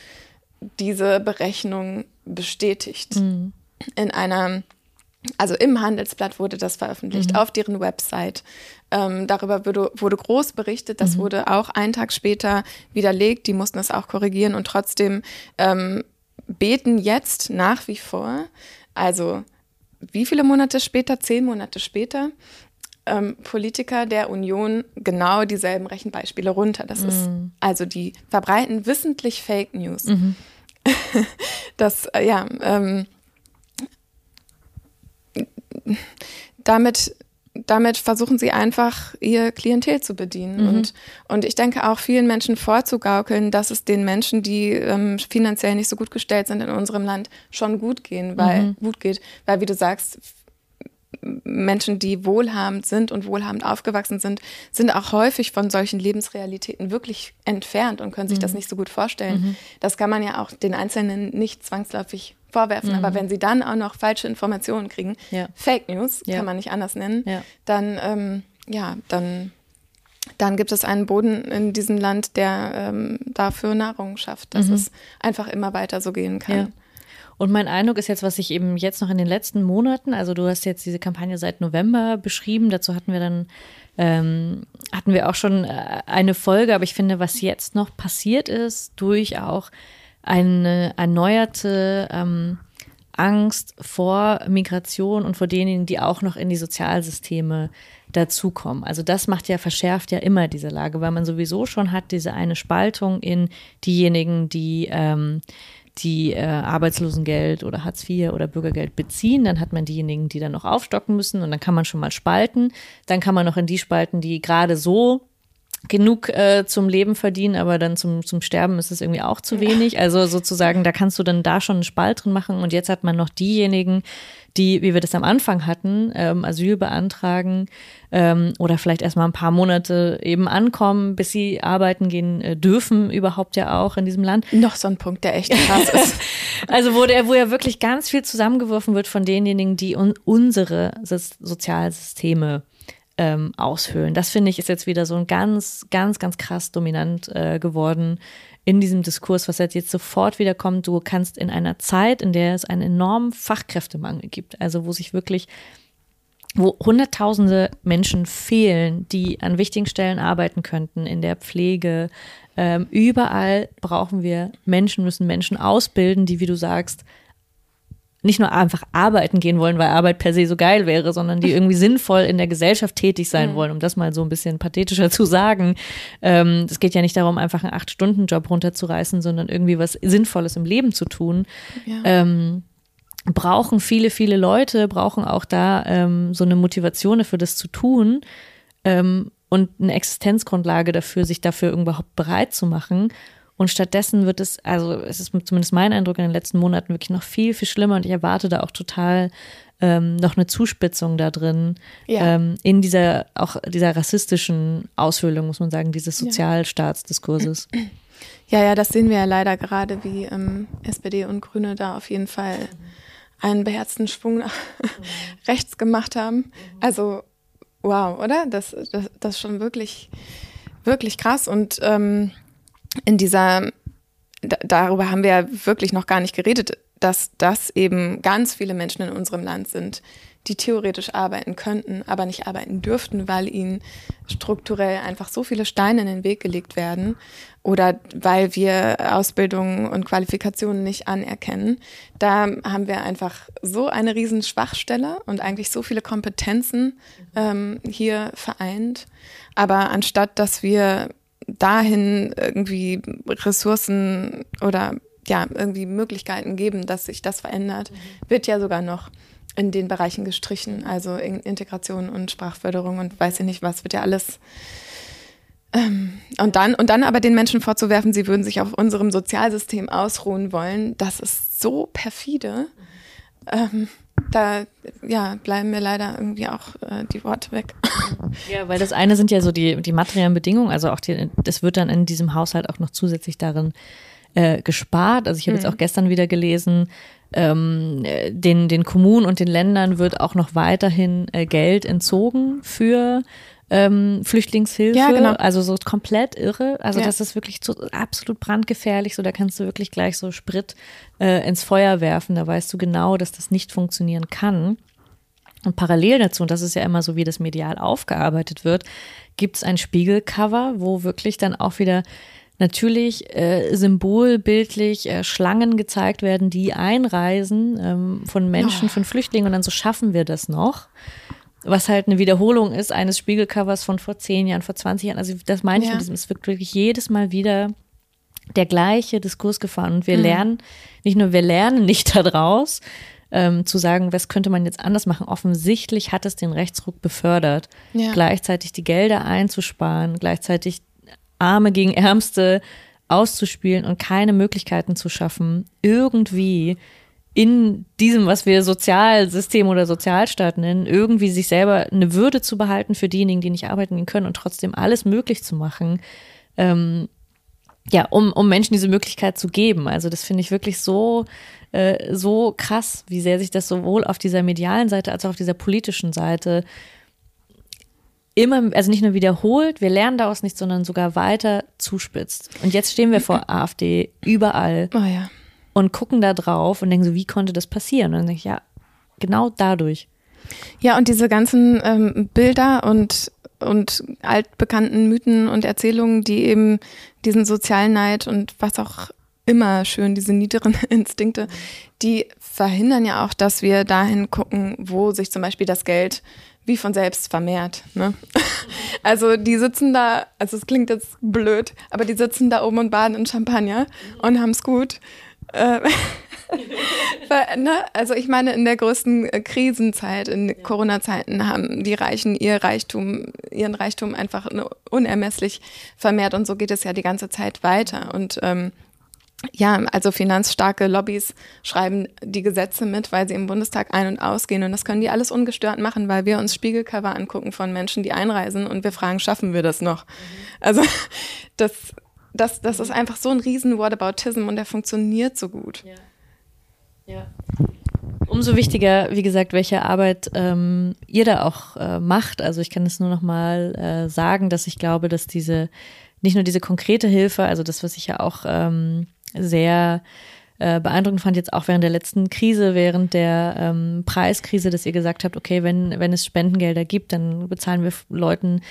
diese Berechnung bestätigt. Mhm. In einer, also im Handelsblatt wurde das veröffentlicht, mhm. auf deren Website. Ähm, darüber wurde, wurde groß berichtet, das mhm. wurde auch einen Tag später widerlegt, die mussten es auch korrigieren und trotzdem ähm, beten jetzt nach wie vor, also wie viele Monate später, zehn Monate später, ähm, Politiker der Union genau dieselben Rechenbeispiele runter. Das mhm. ist also die verbreiten wissentlich Fake News. Mhm. das, äh, ja, ähm, damit, damit versuchen sie einfach, ihr Klientel zu bedienen. Mhm. Und, und ich denke auch vielen Menschen vorzugaukeln, dass es den Menschen, die ähm, finanziell nicht so gut gestellt sind in unserem Land, schon gut gehen, weil mhm. gut geht. Weil, wie du sagst, Menschen, die wohlhabend sind und wohlhabend aufgewachsen sind, sind auch häufig von solchen Lebensrealitäten wirklich entfernt und können sich mhm. das nicht so gut vorstellen. Mhm. Das kann man ja auch den Einzelnen nicht zwangsläufig vorwerfen. Mhm. Aber wenn sie dann auch noch falsche Informationen kriegen, ja. Fake News, ja. kann man nicht anders nennen, ja. dann, ähm, ja, dann, dann gibt es einen Boden in diesem Land, der ähm, dafür Nahrung schafft, dass mhm. es einfach immer weiter so gehen kann. Und mein Eindruck ist jetzt, was ich eben jetzt noch in den letzten Monaten, also du hast jetzt diese Kampagne seit November beschrieben, dazu hatten wir dann, ähm, hatten wir auch schon äh, eine Folge, aber ich finde, was jetzt noch passiert ist, durch auch eine erneuerte ähm, Angst vor Migration und vor denen, die auch noch in die Sozialsysteme dazukommen. Also das macht ja, verschärft ja immer diese Lage, weil man sowieso schon hat diese eine Spaltung in diejenigen, die ähm, die äh, Arbeitslosengeld oder Hartz IV oder Bürgergeld beziehen. Dann hat man diejenigen, die dann noch aufstocken müssen und dann kann man schon mal spalten. Dann kann man noch in die spalten, die gerade so genug äh, zum Leben verdienen, aber dann zum, zum Sterben ist es irgendwie auch zu wenig. Also sozusagen, da kannst du dann da schon einen Spalt drin machen. Und jetzt hat man noch diejenigen, die, wie wir das am Anfang hatten, ähm, Asyl beantragen ähm, oder vielleicht erstmal ein paar Monate eben ankommen, bis sie arbeiten gehen äh, dürfen, überhaupt ja auch in diesem Land. Noch so ein Punkt, der echt krass ist. also wo, der, wo ja wirklich ganz viel zusammengeworfen wird von denjenigen, die un unsere so Sozialsysteme ähm, aushöhlen. Das finde ich ist jetzt wieder so ein ganz, ganz, ganz krass dominant äh, geworden in diesem Diskurs, was jetzt sofort wieder kommt. Du kannst in einer Zeit, in der es einen enormen Fachkräftemangel gibt, also wo sich wirklich wo Hunderttausende Menschen fehlen, die an wichtigen Stellen arbeiten könnten, in der Pflege. Ähm, überall brauchen wir Menschen, müssen Menschen ausbilden, die, wie du sagst, nicht nur einfach arbeiten gehen wollen, weil Arbeit per se so geil wäre, sondern die irgendwie sinnvoll in der Gesellschaft tätig sein mhm. wollen, um das mal so ein bisschen pathetischer zu sagen. Ähm, es geht ja nicht darum, einfach einen Acht-Stunden-Job runterzureißen, sondern irgendwie was Sinnvolles im Leben zu tun. Ja. Ähm, brauchen viele, viele Leute, brauchen auch da ähm, so eine Motivation dafür, das zu tun. Ähm, und eine Existenzgrundlage dafür, sich dafür überhaupt bereit zu machen. Und stattdessen wird es, also es ist zumindest mein Eindruck in den letzten Monaten wirklich noch viel, viel schlimmer und ich erwarte da auch total ähm, noch eine Zuspitzung da drin ja. ähm, in dieser auch dieser rassistischen Aushöhlung, muss man sagen, dieses Sozialstaatsdiskurses. Ja, ja, das sehen wir ja leider gerade, wie ähm, SPD und Grüne da auf jeden Fall einen beherzten Schwung nach rechts gemacht haben. Also wow, oder? Das, das, das ist schon wirklich, wirklich krass. Und ähm, in dieser, da, darüber haben wir ja wirklich noch gar nicht geredet, dass das eben ganz viele Menschen in unserem Land sind, die theoretisch arbeiten könnten, aber nicht arbeiten dürften, weil ihnen strukturell einfach so viele Steine in den Weg gelegt werden oder weil wir Ausbildungen und Qualifikationen nicht anerkennen. Da haben wir einfach so eine riesen Schwachstelle und eigentlich so viele Kompetenzen ähm, hier vereint. Aber anstatt dass wir dahin irgendwie Ressourcen oder ja, irgendwie Möglichkeiten geben, dass sich das verändert, mhm. wird ja sogar noch in den Bereichen gestrichen, also in Integration und Sprachförderung und weiß ich nicht was, wird ja alles ähm, und dann, und dann aber den Menschen vorzuwerfen, sie würden sich auf unserem Sozialsystem ausruhen wollen, das ist so perfide. Ähm, da ja, bleiben mir leider irgendwie auch äh, die Worte weg. Ja, weil das eine sind ja so die, die materiellen Bedingungen, also auch die, das wird dann in diesem Haushalt auch noch zusätzlich darin äh, gespart. Also ich habe mhm. jetzt auch gestern wieder gelesen, ähm, den, den Kommunen und den Ländern wird auch noch weiterhin äh, Geld entzogen für ähm, Flüchtlingshilfe. Ja, genau. Also so komplett irre. Also ja. das ist wirklich so absolut brandgefährlich. So da kannst du wirklich gleich so Sprit äh, ins Feuer werfen. Da weißt du genau, dass das nicht funktionieren kann. Und parallel dazu, und das ist ja immer so, wie das medial aufgearbeitet wird, gibt es ein Spiegelcover, wo wirklich dann auch wieder natürlich äh, symbolbildlich äh, Schlangen gezeigt werden, die einreisen ähm, von Menschen, oh. von Flüchtlingen und dann so schaffen wir das noch. Was halt eine Wiederholung ist eines Spiegelcovers von vor zehn Jahren, vor 20 Jahren. Also das meine ich ja. mit diesem, es wird wirklich jedes Mal wieder der gleiche Diskurs gefahren. Und wir mhm. lernen, nicht nur wir lernen nicht daraus, ähm, zu sagen, was könnte man jetzt anders machen. Offensichtlich hat es den Rechtsruck befördert, ja. gleichzeitig die Gelder einzusparen, gleichzeitig Arme gegen Ärmste auszuspielen und keine Möglichkeiten zu schaffen, irgendwie in diesem, was wir Sozialsystem oder Sozialstaat nennen, irgendwie sich selber eine Würde zu behalten für diejenigen, die nicht arbeiten können und trotzdem alles möglich zu machen, ähm, ja, um, um Menschen diese Möglichkeit zu geben. Also das finde ich wirklich so, äh, so krass, wie sehr sich das sowohl auf dieser medialen Seite als auch auf dieser politischen Seite immer, also nicht nur wiederholt, wir lernen daraus nichts, sondern sogar weiter zuspitzt. Und jetzt stehen wir vor AfD überall. Oh ja und gucken da drauf und denken so, wie konnte das passieren? Und dann denke ich, ja, genau dadurch. Ja, und diese ganzen ähm, Bilder und, und altbekannten Mythen und Erzählungen, die eben diesen Sozialneid und was auch immer schön, diese niederen Instinkte, die verhindern ja auch, dass wir dahin gucken, wo sich zum Beispiel das Geld wie von selbst vermehrt. Ne? Also die sitzen da, also es klingt jetzt blöd, aber die sitzen da oben und baden in Champagner und haben es gut. Äh, ne? Also ich meine, in der größten Krisenzeit, in. Corona-Zeiten, haben die Reichen ihr Reichtum, ihren Reichtum einfach unermesslich vermehrt und so geht es ja die ganze Zeit weiter. Und ähm, ja, also finanzstarke Lobbys schreiben die Gesetze mit, weil sie im Bundestag ein- und ausgehen. Und das können die alles ungestört machen, weil wir uns Spiegelcover angucken von Menschen, die einreisen und wir fragen, schaffen wir das noch? Mhm. Also das das, das ist einfach so ein riesen Whataboutism und der funktioniert so gut. Ja. ja. Umso wichtiger, wie gesagt, welche Arbeit ähm, ihr da auch äh, macht. Also ich kann es nur noch mal äh, sagen, dass ich glaube, dass diese nicht nur diese konkrete Hilfe, also das, was ich ja auch ähm, sehr äh, beeindruckend fand, jetzt auch während der letzten Krise, während der ähm, Preiskrise, dass ihr gesagt habt, okay, wenn, wenn es Spendengelder gibt, dann bezahlen wir Leuten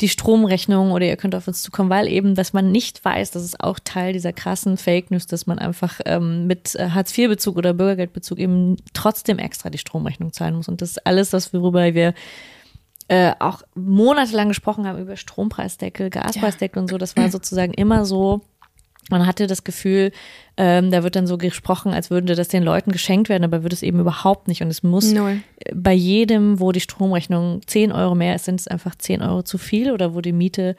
die Stromrechnung oder ihr könnt auf uns zukommen, weil eben, dass man nicht weiß, das ist auch Teil dieser krassen Fake News, dass man einfach ähm, mit äh, Hartz-IV-Bezug oder Bürgergeldbezug eben trotzdem extra die Stromrechnung zahlen muss. Und das ist alles, das worüber wir äh, auch monatelang gesprochen haben über Strompreisdeckel, Gaspreisdeckel ja. und so. Das war sozusagen immer so Man hatte das Gefühl, ähm, da wird dann so gesprochen, als würde das den Leuten geschenkt werden, aber wird es eben überhaupt nicht. Und es muss Null. bei jedem, wo die Stromrechnung 10 Euro mehr ist, sind es einfach 10 Euro zu viel oder wo die Miete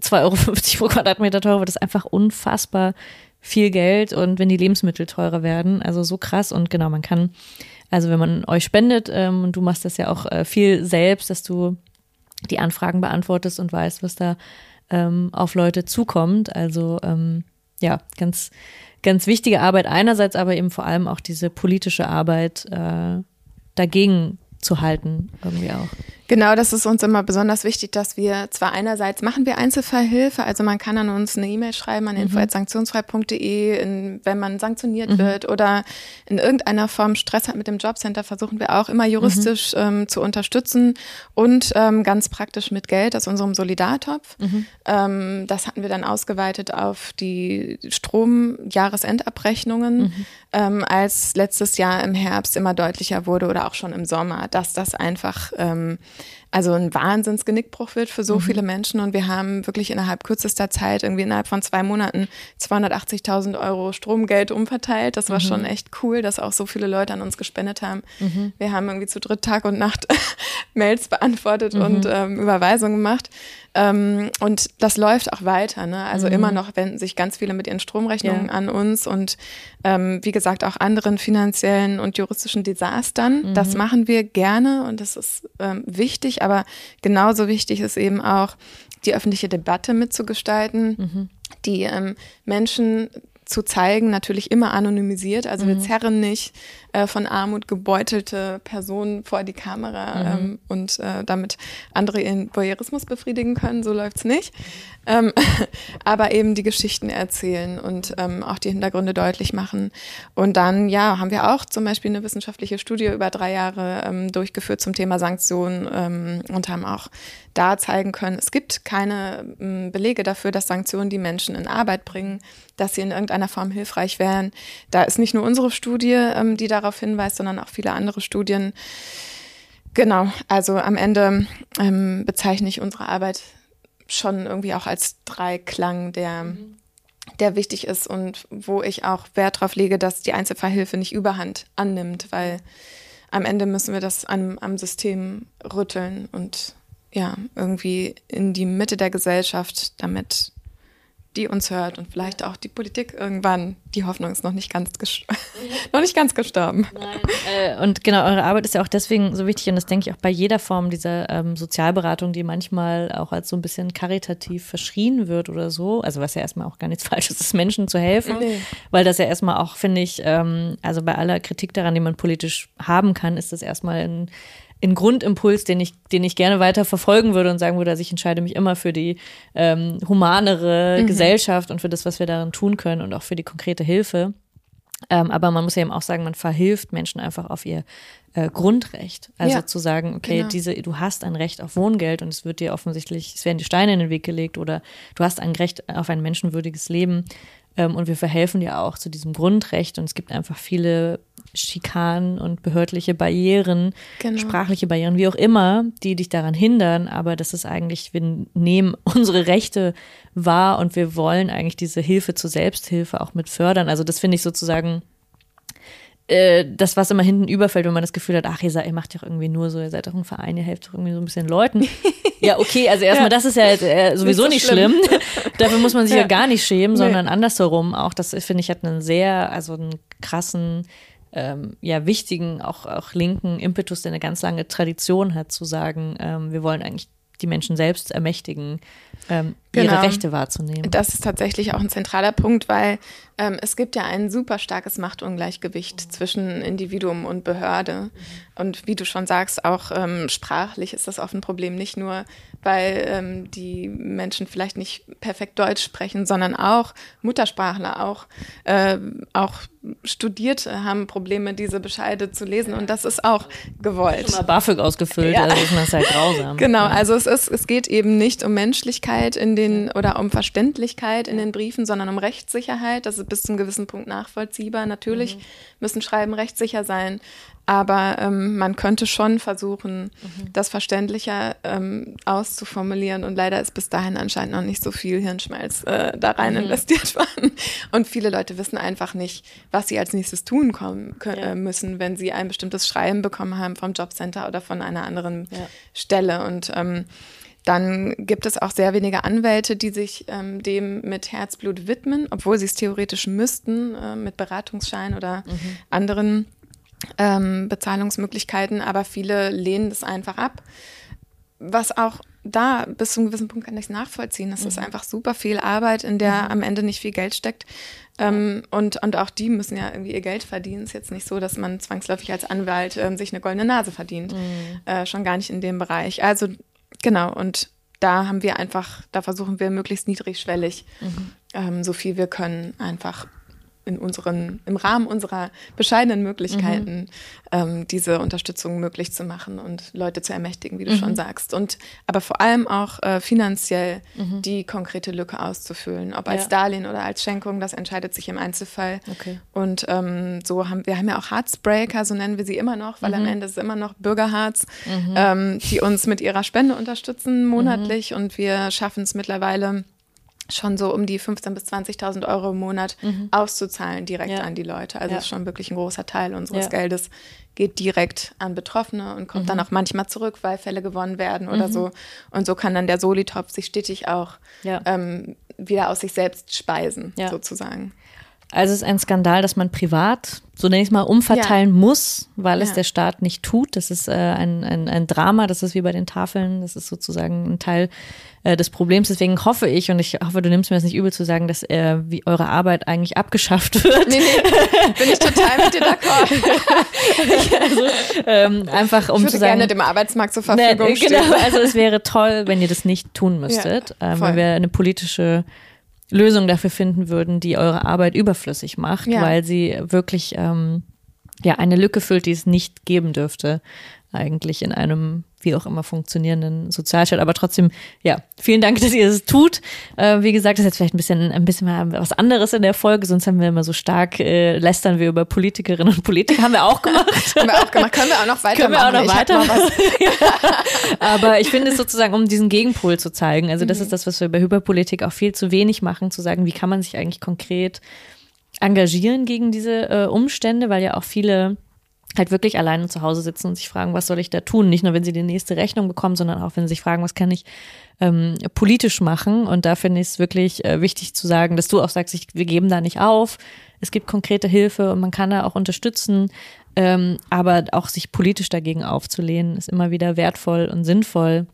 2,50 Euro pro Quadratmeter teurer wird, ist einfach unfassbar viel Geld und wenn die Lebensmittel teurer werden, also so krass und genau, man kann, also wenn man euch spendet ähm, und du machst das ja auch äh, viel selbst, dass du die Anfragen beantwortest und weißt, was da ähm, auf Leute zukommt. Also ähm, ja, ganz, ganz wichtige Arbeit einerseits, aber eben vor allem auch diese politische Arbeit äh, dagegen zu halten, irgendwie auch. Genau, das ist uns immer besonders wichtig, dass wir zwar einerseits machen wir Einzelfallhilfe, also man kann an uns eine E-Mail schreiben an mhm. info.sanktionsfrei.de, wenn man sanktioniert mhm. wird oder in irgendeiner Form Stress hat mit dem Jobcenter, versuchen wir auch immer juristisch mhm. ähm, zu unterstützen und ähm, ganz praktisch mit Geld aus unserem Solidartopf. Mhm. Ähm, das hatten wir dann ausgeweitet auf die Stromjahresendabrechnungen, mhm. ähm, als letztes Jahr im Herbst immer deutlicher wurde oder auch schon im Sommer, dass das einfach ähm, also ein Wahnsinnsgenickbruch wird für so mhm. viele Menschen. Und wir haben wirklich innerhalb kürzester Zeit, irgendwie innerhalb von zwei Monaten, 280.000 Euro Stromgeld umverteilt. Das war mhm. schon echt cool, dass auch so viele Leute an uns gespendet haben. Mhm. Wir haben irgendwie zu dritt Tag und Nacht Mails beantwortet und mhm. ähm, Überweisungen gemacht. Ähm, und das läuft auch weiter. Ne? Also mhm. immer noch wenden sich ganz viele mit ihren Stromrechnungen ja. an uns und ähm, wie gesagt auch anderen finanziellen und juristischen Desastern. Mhm. Das machen wir gerne und das ist ähm, wichtig, aber genauso wichtig ist eben auch, die öffentliche Debatte mitzugestalten, mhm. die ähm, Menschen zu zeigen, natürlich immer anonymisiert. Also wir mhm. zerren nicht äh, von Armut gebeutelte Personen vor die Kamera mhm. ähm, und äh, damit andere ihren Voyeurismus befriedigen können. So läuft's nicht. Ähm, aber eben die Geschichten erzählen und ähm, auch die Hintergründe deutlich machen. Und dann, ja, haben wir auch zum Beispiel eine wissenschaftliche Studie über drei Jahre ähm, durchgeführt zum Thema Sanktionen ähm, und haben auch da zeigen können, es gibt keine ähm, Belege dafür, dass Sanktionen die Menschen in Arbeit bringen, dass sie in irgendeiner Form hilfreich wären. Da ist nicht nur unsere Studie, ähm, die darauf darauf hinweist, sondern auch viele andere Studien. Genau, also am Ende ähm, bezeichne ich unsere Arbeit schon irgendwie auch als Dreiklang, der, der wichtig ist und wo ich auch Wert darauf lege, dass die Einzelfallhilfe nicht überhand annimmt, weil am Ende müssen wir das am, am System rütteln und ja, irgendwie in die Mitte der Gesellschaft, damit die uns hört und vielleicht auch die Politik irgendwann. Die Hoffnung ist noch nicht ganz, noch nicht ganz gestorben. Äh, und genau, eure Arbeit ist ja auch deswegen so wichtig und das denke ich auch bei jeder Form dieser ähm, Sozialberatung, die manchmal auch als so ein bisschen karitativ verschrien wird oder so. Also was ja erstmal auch gar nichts Falsches ist, Menschen zu helfen, nee. weil das ja erstmal auch, finde ich, ähm, also bei aller Kritik daran, die man politisch haben kann, ist das erstmal ein ein Grundimpuls, den ich, den ich gerne weiter verfolgen würde und sagen würde, dass ich entscheide mich immer für die ähm, humanere mhm. Gesellschaft und für das, was wir darin tun können und auch für die konkrete Hilfe. Ähm, aber man muss ja eben auch sagen, man verhilft Menschen einfach auf ihr äh, Grundrecht. Also ja, zu sagen, okay, genau. diese, du hast ein Recht auf Wohngeld und es wird dir offensichtlich, es werden die Steine in den Weg gelegt oder du hast ein Recht auf ein menschenwürdiges Leben. Ähm, und wir verhelfen dir auch zu diesem Grundrecht und es gibt einfach viele Schikanen und behördliche Barrieren, genau. sprachliche Barrieren, wie auch immer, die dich daran hindern. Aber das ist eigentlich, wir nehmen unsere Rechte wahr und wir wollen eigentlich diese Hilfe zur Selbsthilfe auch mit fördern. Also das finde ich sozusagen äh, das, was immer hinten überfällt, wenn man das Gefühl hat, ach, ihr, seid, ihr macht ja irgendwie nur so, ihr seid doch ein Verein, ihr helft doch irgendwie so ein bisschen Leuten. ja, okay, also erstmal, ja. das ist ja äh, sowieso nicht, so nicht schlimm. schlimm. Dafür muss man sich ja. ja, gar nicht schämen, sondern nee. andersherum auch. Das finde ich hat einen sehr, also einen krassen ähm, ja wichtigen, auch, auch linken Impetus, der eine ganz lange Tradition hat, zu sagen, ähm, wir wollen eigentlich die Menschen selbst ermächtigen, ähm, genau. ihre Rechte wahrzunehmen. Das ist tatsächlich auch ein zentraler Punkt, weil ähm, es gibt ja ein super starkes Machtungleichgewicht zwischen Individuum und Behörde. Und wie du schon sagst, auch ähm, sprachlich ist das oft ein Problem, nicht nur, weil ähm, die Menschen vielleicht nicht perfekt Deutsch sprechen, sondern auch Muttersprachler, auch, äh, auch Studierte haben Probleme, diese Bescheide zu lesen und das ist auch gewollt. Schon mal BAföG ausgefüllt, ja. also ist das halt grausam. Genau, also es ist, es geht eben nicht um Menschlichkeit in den oder um Verständlichkeit in den Briefen, sondern um Rechtssicherheit. Das bis zu einem gewissen Punkt nachvollziehbar. Natürlich mhm. müssen Schreiben rechtssicher sein, aber ähm, man könnte schon versuchen, mhm. das verständlicher ähm, auszuformulieren. Und leider ist bis dahin anscheinend noch nicht so viel Hirnschmalz äh, da rein mhm. investiert worden. Und viele Leute wissen einfach nicht, was sie als nächstes tun kommen, können, ja. äh, müssen, wenn sie ein bestimmtes Schreiben bekommen haben vom Jobcenter oder von einer anderen ja. Stelle. Und ähm, dann gibt es auch sehr wenige Anwälte, die sich ähm, dem mit Herzblut widmen, obwohl sie es theoretisch müssten, äh, mit Beratungsschein oder mhm. anderen ähm, Bezahlungsmöglichkeiten, aber viele lehnen das einfach ab. Was auch da bis zu einem gewissen Punkt kann ich es nachvollziehen. Das mhm. ist einfach super viel Arbeit, in der mhm. am Ende nicht viel Geld steckt. Ähm, und, und auch die müssen ja irgendwie ihr Geld verdienen. Es ist jetzt nicht so, dass man zwangsläufig als Anwalt ähm, sich eine goldene Nase verdient. Mhm. Äh, schon gar nicht in dem Bereich. Also genau, und da haben wir einfach, da versuchen wir möglichst niedrigschwellig, mhm. ähm, so viel wir können, einfach in unseren, im Rahmen unserer bescheidenen Möglichkeiten mhm. ähm, diese Unterstützung möglich zu machen und Leute zu ermächtigen, wie du mhm. schon sagst. Und aber vor allem auch äh, finanziell mhm. die konkrete Lücke auszufüllen. Ob als ja. Darlehen oder als Schenkung, das entscheidet sich im Einzelfall. Okay. Und ähm, so haben wir haben ja auch Heartsbreaker, so nennen wir sie immer noch, weil am mhm. Ende ist es immer noch Bürgerharz, mhm. ähm, die uns mit ihrer Spende unterstützen monatlich mhm. und wir schaffen es mittlerweile schon so um die 15.000 bis 20.000 Euro im Monat mhm. auszuzahlen direkt ja. an die Leute. Also ja. ist schon wirklich ein großer Teil unseres ja. Geldes geht direkt an Betroffene und kommt mhm. dann auch manchmal zurück, weil Fälle gewonnen werden oder mhm. so. Und so kann dann der Solitopf sich stetig auch ähm, wieder aus sich selbst speisen, sozusagen. Also es ist ein Skandal, dass man privat, so nenne ich es mal, umverteilen ja. muss, weil es der Staat nicht tut. Das ist äh, ein, ein, ein Drama, das ist wie bei den Tafeln, das ist sozusagen ein Teil äh, des Problems. Deswegen hoffe ich, und ich hoffe, du nimmst mir das nicht übel zu sagen, dass äh, wie eure Arbeit eigentlich abgeschafft wird. Nee, nee, bin ich total mit dir d'accord. also, ähm, einfach um ich würde zu sagen, gerne dem Arbeitsmarkt zur Verfügung ne, stehen. Genau, also es wäre toll, wenn ihr das nicht tun müsstet, ja, äh, weil wir eine politische Lösung dafür finden würden, die eure Arbeit überflüssig macht, ja. weil sie wirklich ähm, ja eine Lücke füllt, die es nicht geben dürfte eigentlich in einem wie auch immer funktionierenden Sozialstaat. Aber trotzdem, ja, vielen Dank, dass ihr es tut. Äh, wie gesagt, das ist jetzt vielleicht ein bisschen, ein bisschen mal was anderes in der Folge, sonst haben wir immer so stark, äh, lästern wir über Politikerinnen und Politiker. Haben wir auch gemacht. haben wir auch gemacht. Können wir auch noch weitermachen. Können wir auch noch weitermachen. ja. Aber ich finde es sozusagen, um diesen Gegenpol zu zeigen. Also das mhm. ist das, was wir bei Hyperpolitik auch viel zu wenig machen, zu sagen, wie kann man sich eigentlich konkret engagieren gegen diese äh, Umstände, weil ja auch viele halt wirklich alleine zu Hause sitzen und sich fragen, was soll ich da tun? Nicht nur, wenn sie die nächste Rechnung bekommen, sondern auch, wenn sie sich fragen, was kann ich ähm, politisch machen? Und da finde ich es wirklich äh, wichtig zu sagen, dass du auch sagst, ich, wir geben da nicht auf. Es gibt konkrete Hilfe und man kann da auch unterstützen. Ähm, aber auch sich politisch dagegen aufzulehnen, ist immer wieder wertvoll und sinnvoll.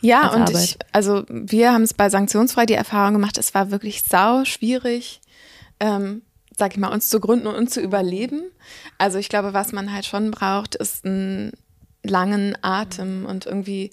Ja, und ich, also wir haben es bei Sanktionsfrei die Erfahrung gemacht, es war wirklich sau schwierig. Ähm, sag ich mal, uns zu gründen und uns zu überleben. Also ich glaube, was man halt schon braucht, ist einen langen Atem und irgendwie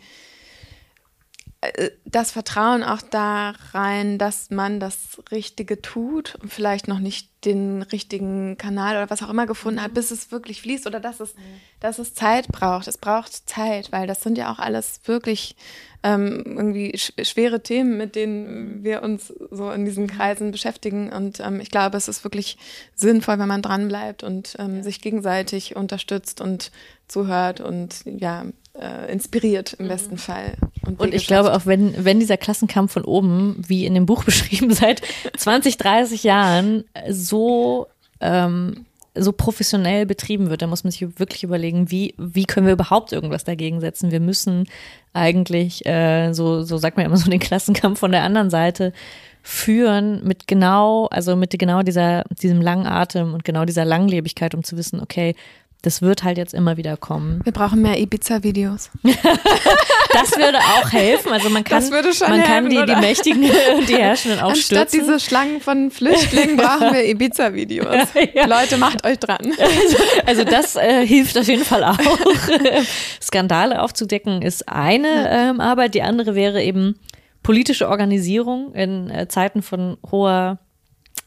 das Vertrauen auch da rein, dass man das Richtige tut und vielleicht noch nicht den richtigen Kanal oder was auch immer gefunden hat, bis es wirklich fließt oder dass es, dass es Zeit braucht. Es braucht Zeit, weil das sind ja auch alles wirklich ähm, irgendwie sch schwere Themen, mit denen wir uns so in diesen Kreisen beschäftigen. Und ähm, ich glaube, es ist wirklich sinnvoll, wenn man dranbleibt und ähm, ja. sich gegenseitig unterstützt und zuhört und ja, äh, inspiriert im mhm. besten Fall. Und, und ich glaube auch, wenn, wenn dieser Klassenkampf von oben, wie in dem Buch beschrieben, seit 20, 30 Jahren so ähm, so professionell betrieben wird, da muss man sich wirklich überlegen, wie, wie können wir überhaupt irgendwas dagegen setzen. Wir müssen eigentlich, äh, so, so sagt man immer so, den Klassenkampf von der anderen Seite führen mit genau, also mit genau dieser, diesem langen Atem und genau dieser Langlebigkeit, um zu wissen, okay, das wird halt jetzt immer wieder kommen. Wir brauchen mehr Ibiza-Videos. das würde auch helfen. Also man kann, man helfen, kann die, die Mächtigen und die Herrschenden auch Anstatt stürzen. diese Schlangen von Flüchtlingen brauchen wir Ibiza-Videos. Ja. Leute, macht euch dran. Also, also das äh, hilft auf jeden Fall auch. Skandale aufzudecken ist eine ähm, Arbeit. Die andere wäre eben politische Organisierung in äh, Zeiten von hoher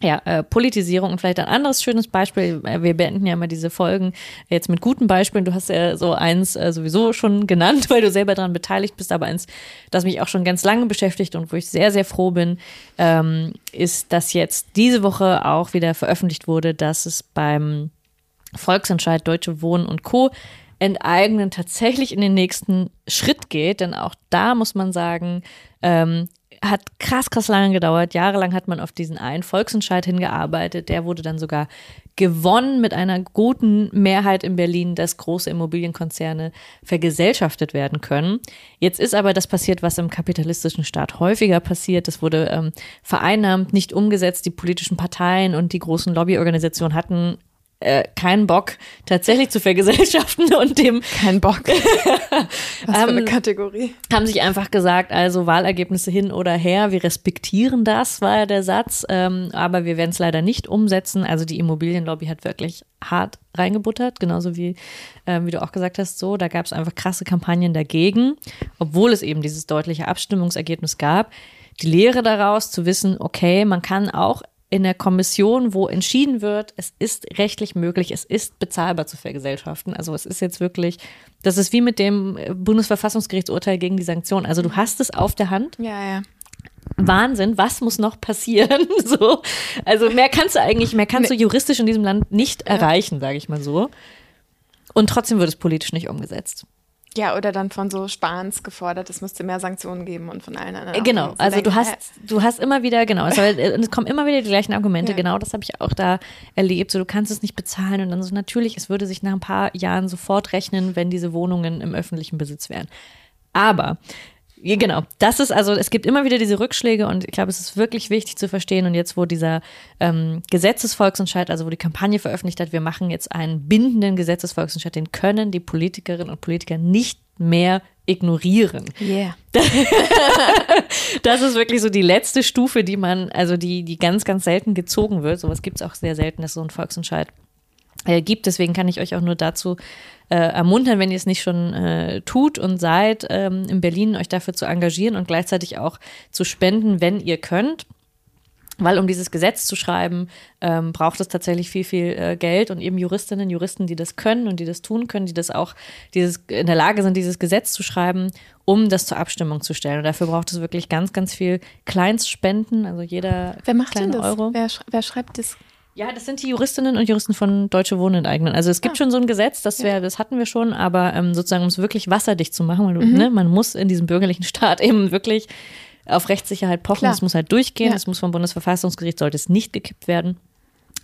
ja, äh, Politisierung und vielleicht ein anderes schönes Beispiel. Äh, wir beenden ja immer diese Folgen jetzt mit guten Beispielen. Du hast ja so eins äh, sowieso schon genannt, weil du selber daran beteiligt bist, aber eins, das mich auch schon ganz lange beschäftigt und wo ich sehr, sehr froh bin, ähm, ist, dass jetzt diese Woche auch wieder veröffentlicht wurde, dass es beim Volksentscheid Deutsche Wohnen und Co. enteignen tatsächlich in den nächsten Schritt geht. Denn auch da muss man sagen, ähm, hat krass, krass lange gedauert. Jahrelang hat man auf diesen einen Volksentscheid hingearbeitet. Der wurde dann sogar gewonnen mit einer guten Mehrheit in Berlin, dass große Immobilienkonzerne vergesellschaftet werden können. Jetzt ist aber das passiert, was im kapitalistischen Staat häufiger passiert. Es wurde ähm, vereinnahmt, nicht umgesetzt. Die politischen Parteien und die großen Lobbyorganisationen hatten äh, keinen Bock, tatsächlich zu vergesellschaften und dem. Kein Bock. Was für eine ähm, Kategorie. Haben sich einfach gesagt, also Wahlergebnisse hin oder her, wir respektieren das, war ja der Satz, ähm, aber wir werden es leider nicht umsetzen. Also die Immobilienlobby hat wirklich hart reingebuttert, genauso wie, äh, wie du auch gesagt hast, so, da gab es einfach krasse Kampagnen dagegen, obwohl es eben dieses deutliche Abstimmungsergebnis gab. Die Lehre daraus zu wissen, okay, man kann auch in der Kommission, wo entschieden wird, es ist rechtlich möglich, es ist bezahlbar zu vergesellschaften. Also es ist jetzt wirklich, das ist wie mit dem Bundesverfassungsgerichtsurteil gegen die Sanktionen. Also du hast es auf der Hand. Ja, ja. Wahnsinn, was muss noch passieren? so, also mehr kannst du eigentlich, mehr kannst du juristisch in diesem Land nicht erreichen, sage ich mal so. Und trotzdem wird es politisch nicht umgesetzt. Ja, oder dann von so Spahns gefordert, es müsste mehr Sanktionen geben und von allen anderen. Äh, genau, also denken, du hast, du hast immer wieder, genau, es, kommen immer wieder die gleichen Argumente, ja. genau, das habe ich auch da erlebt. So, du kannst es nicht bezahlen und dann so, natürlich, es würde sich nach ein paar Jahren sofort rechnen, wenn diese Wohnungen im öffentlichen Besitz wären. Aber Genau, das ist also, es gibt immer wieder diese Rückschläge und ich glaube, es ist wirklich wichtig zu verstehen. Und jetzt, wo dieser ähm, Gesetzesvolksentscheid, also wo die Kampagne veröffentlicht hat, wir machen jetzt einen bindenden Gesetzesvolksentscheid, den können die Politikerinnen und Politiker nicht mehr ignorieren. Yeah. das ist wirklich so die letzte Stufe, die man, also die, die ganz, ganz selten gezogen wird. Sowas gibt es auch sehr selten, dass so ein Volksentscheid äh, gibt. Deswegen kann ich euch auch nur dazu äh, ermuntern, wenn ihr es nicht schon äh, tut und seid, ähm, in Berlin euch dafür zu engagieren und gleichzeitig auch zu spenden, wenn ihr könnt. Weil um dieses Gesetz zu schreiben, ähm, braucht es tatsächlich viel, viel äh, Geld und eben Juristinnen, Juristen, die das können und die das tun können, die das auch dieses, in der Lage sind, dieses Gesetz zu schreiben, um das zur Abstimmung zu stellen. Und dafür braucht es wirklich ganz, ganz viel Kleinstspenden, also jeder Wer macht denn das? Euro. Wer, wer schreibt das ja, das sind die Juristinnen und Juristen von Deutsche Wohnen enteignen. Also es gibt ah. schon so ein Gesetz, das wär, das hatten wir schon, aber ähm, sozusagen, um es wirklich wasserdicht zu machen, weil du, mhm. ne, man muss in diesem bürgerlichen Staat eben wirklich auf Rechtssicherheit pochen. Es muss halt durchgehen, es muss vom Bundesverfassungsgericht, sollte es nicht gekippt werden.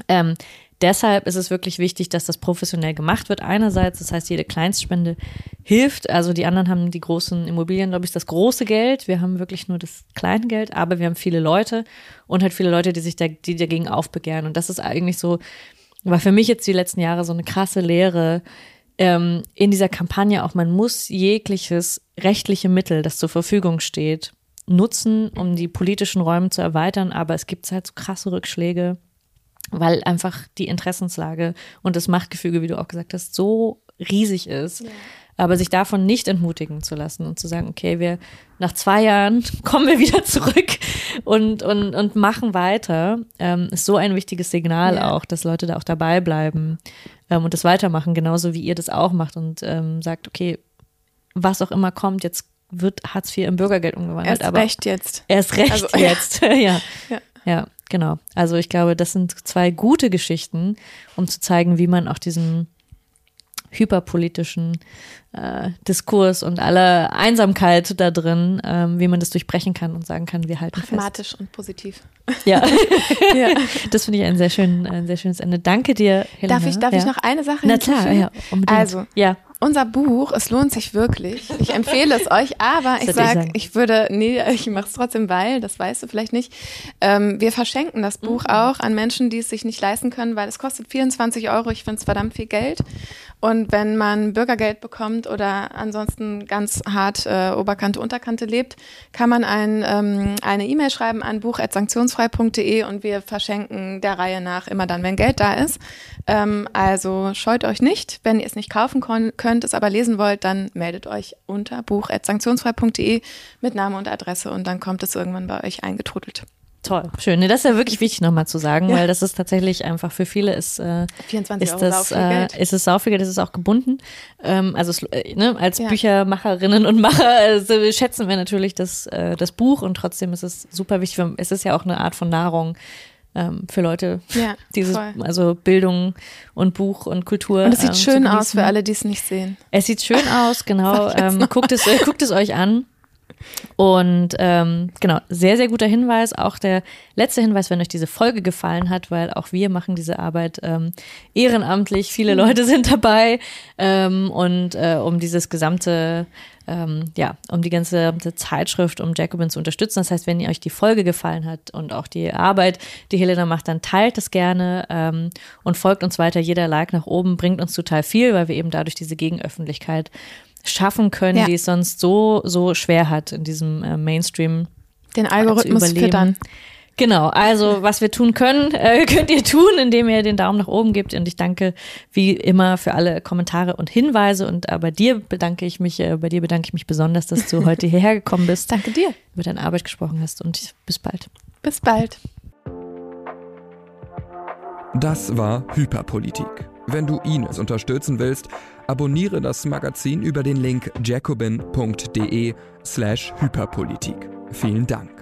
Ähm, Deshalb ist es wirklich wichtig, dass das professionell gemacht wird. Einerseits, das heißt, jede Kleinstspende hilft. Also die anderen haben die großen Immobilienlobbys das große Geld. Wir haben wirklich nur das kleine Geld, aber wir haben viele Leute und halt viele Leute, die sich da, die dagegen aufbegehren. Und das ist eigentlich so, war für mich jetzt die letzten Jahre so eine krasse Lehre ähm, in dieser Kampagne auch. Man muss jegliches rechtliche Mittel, das zur Verfügung steht, nutzen, um die politischen Räume zu erweitern. Aber es gibt halt so krasse Rückschläge weil einfach die Interessenslage und das Machtgefüge, wie du auch gesagt hast, so riesig ist. Ja. Aber sich davon nicht entmutigen zu lassen und zu sagen, okay, wir nach zwei Jahren kommen wir wieder zurück und, und, und machen weiter, ähm, ist so ein wichtiges Signal ja. auch, dass Leute da auch dabei bleiben ähm, und das weitermachen, genauso wie ihr das auch macht und ähm, sagt, okay, was auch immer kommt, jetzt wird Hartz IV im Bürgergeld umgewandelt. Erst aber recht jetzt. Erst recht also, jetzt, ja. ja. ja. Genau. Also ich glaube, das sind zwei gute Geschichten, um zu zeigen, wie man auch diesen hyperpolitischen äh, Diskurs und alle Einsamkeit da drin, ähm, wie man das durchbrechen kann und sagen kann, wir halten Pragmatisch fest. und positiv. Ja, ja. das finde ich ein sehr, schön, ein sehr schönes Ende. Danke dir, Helena. Darf ich, darf ja. ich noch eine Sache Na klar, ja, unbedingt. Also, ja unser Buch, es lohnt sich wirklich. Ich empfehle es euch, aber ich sage, ich würde, nee, ich mache es trotzdem, weil, das weißt du vielleicht nicht. Ähm, wir verschenken das Buch mhm. auch an Menschen, die es sich nicht leisten können, weil es kostet 24 Euro. Ich finde es verdammt viel Geld. Und wenn man Bürgergeld bekommt oder ansonsten ganz hart äh, Oberkante, Unterkante lebt, kann man ein, ähm, eine E-Mail schreiben an buch.sanktionsfrei.de und wir verschenken der Reihe nach immer dann, wenn Geld da ist. Ähm, also scheut euch nicht. Wenn ihr es nicht kaufen könnt, es aber lesen wollt, dann meldet euch unter buch.sanktionsfrei.de mit Name und Adresse und dann kommt es irgendwann bei euch eingetrudelt. Toll, schön. Nee, das ist ja wirklich wichtig nochmal zu sagen, ja. weil das ist tatsächlich einfach für viele ist, äh, 24 ist Euro das, äh, ist es sau viel Geld, das ist auch gebunden. Ähm, also äh, ne, als Ja. Büchermacherinnen und Macher also schätzen wir natürlich das, äh, das Buch und trotzdem ist es super wichtig. Es ist ja auch eine Art von Nahrung ähm, für Leute, Ja, dieses, voll. also Bildung und Buch und Kultur. Und es sieht ähm, schön aus für alle, die es nicht sehen. Es sieht schön aus, genau. Ähm, guckt, es, äh, guckt es euch an. Und ähm, genau, sehr, sehr guter Hinweis. Auch der letzte Hinweis, wenn euch diese Folge gefallen hat, weil auch wir machen diese Arbeit ähm, ehrenamtlich. Viele Mhm. Leute sind dabei. Ähm, und äh, um dieses gesamte, ähm, ja, um die ganze Zeitschrift, um Jacobin zu unterstützen. Das heißt, wenn ihr euch die Folge gefallen hat und auch die Arbeit, die Helena macht, dann teilt es gerne ähm, und folgt uns weiter. Jeder Like nach oben bringt uns total viel, weil wir eben dadurch diese Gegenöffentlichkeit schaffen können, Ja. die es sonst so, so schwer hat in diesem äh, Mainstream. Den Algorithmus überleben. füttern. Genau, also was wir tun können, äh, könnt ihr tun, indem ihr den Daumen nach oben gebt. Und ich danke wie immer für alle Kommentare und Hinweise. Und äh, bei dir bedanke ich mich, äh, bei dir bedanke ich mich besonders, dass du heute hierher gekommen bist, Danke dir. über deine Arbeit gesprochen hast und bis bald. Bis bald. Das war Hyperpolitik. Wenn du Ines unterstützen willst, abonniere das Magazin über den Link jacobin.de slash Hyperpolitik. Vielen Dank.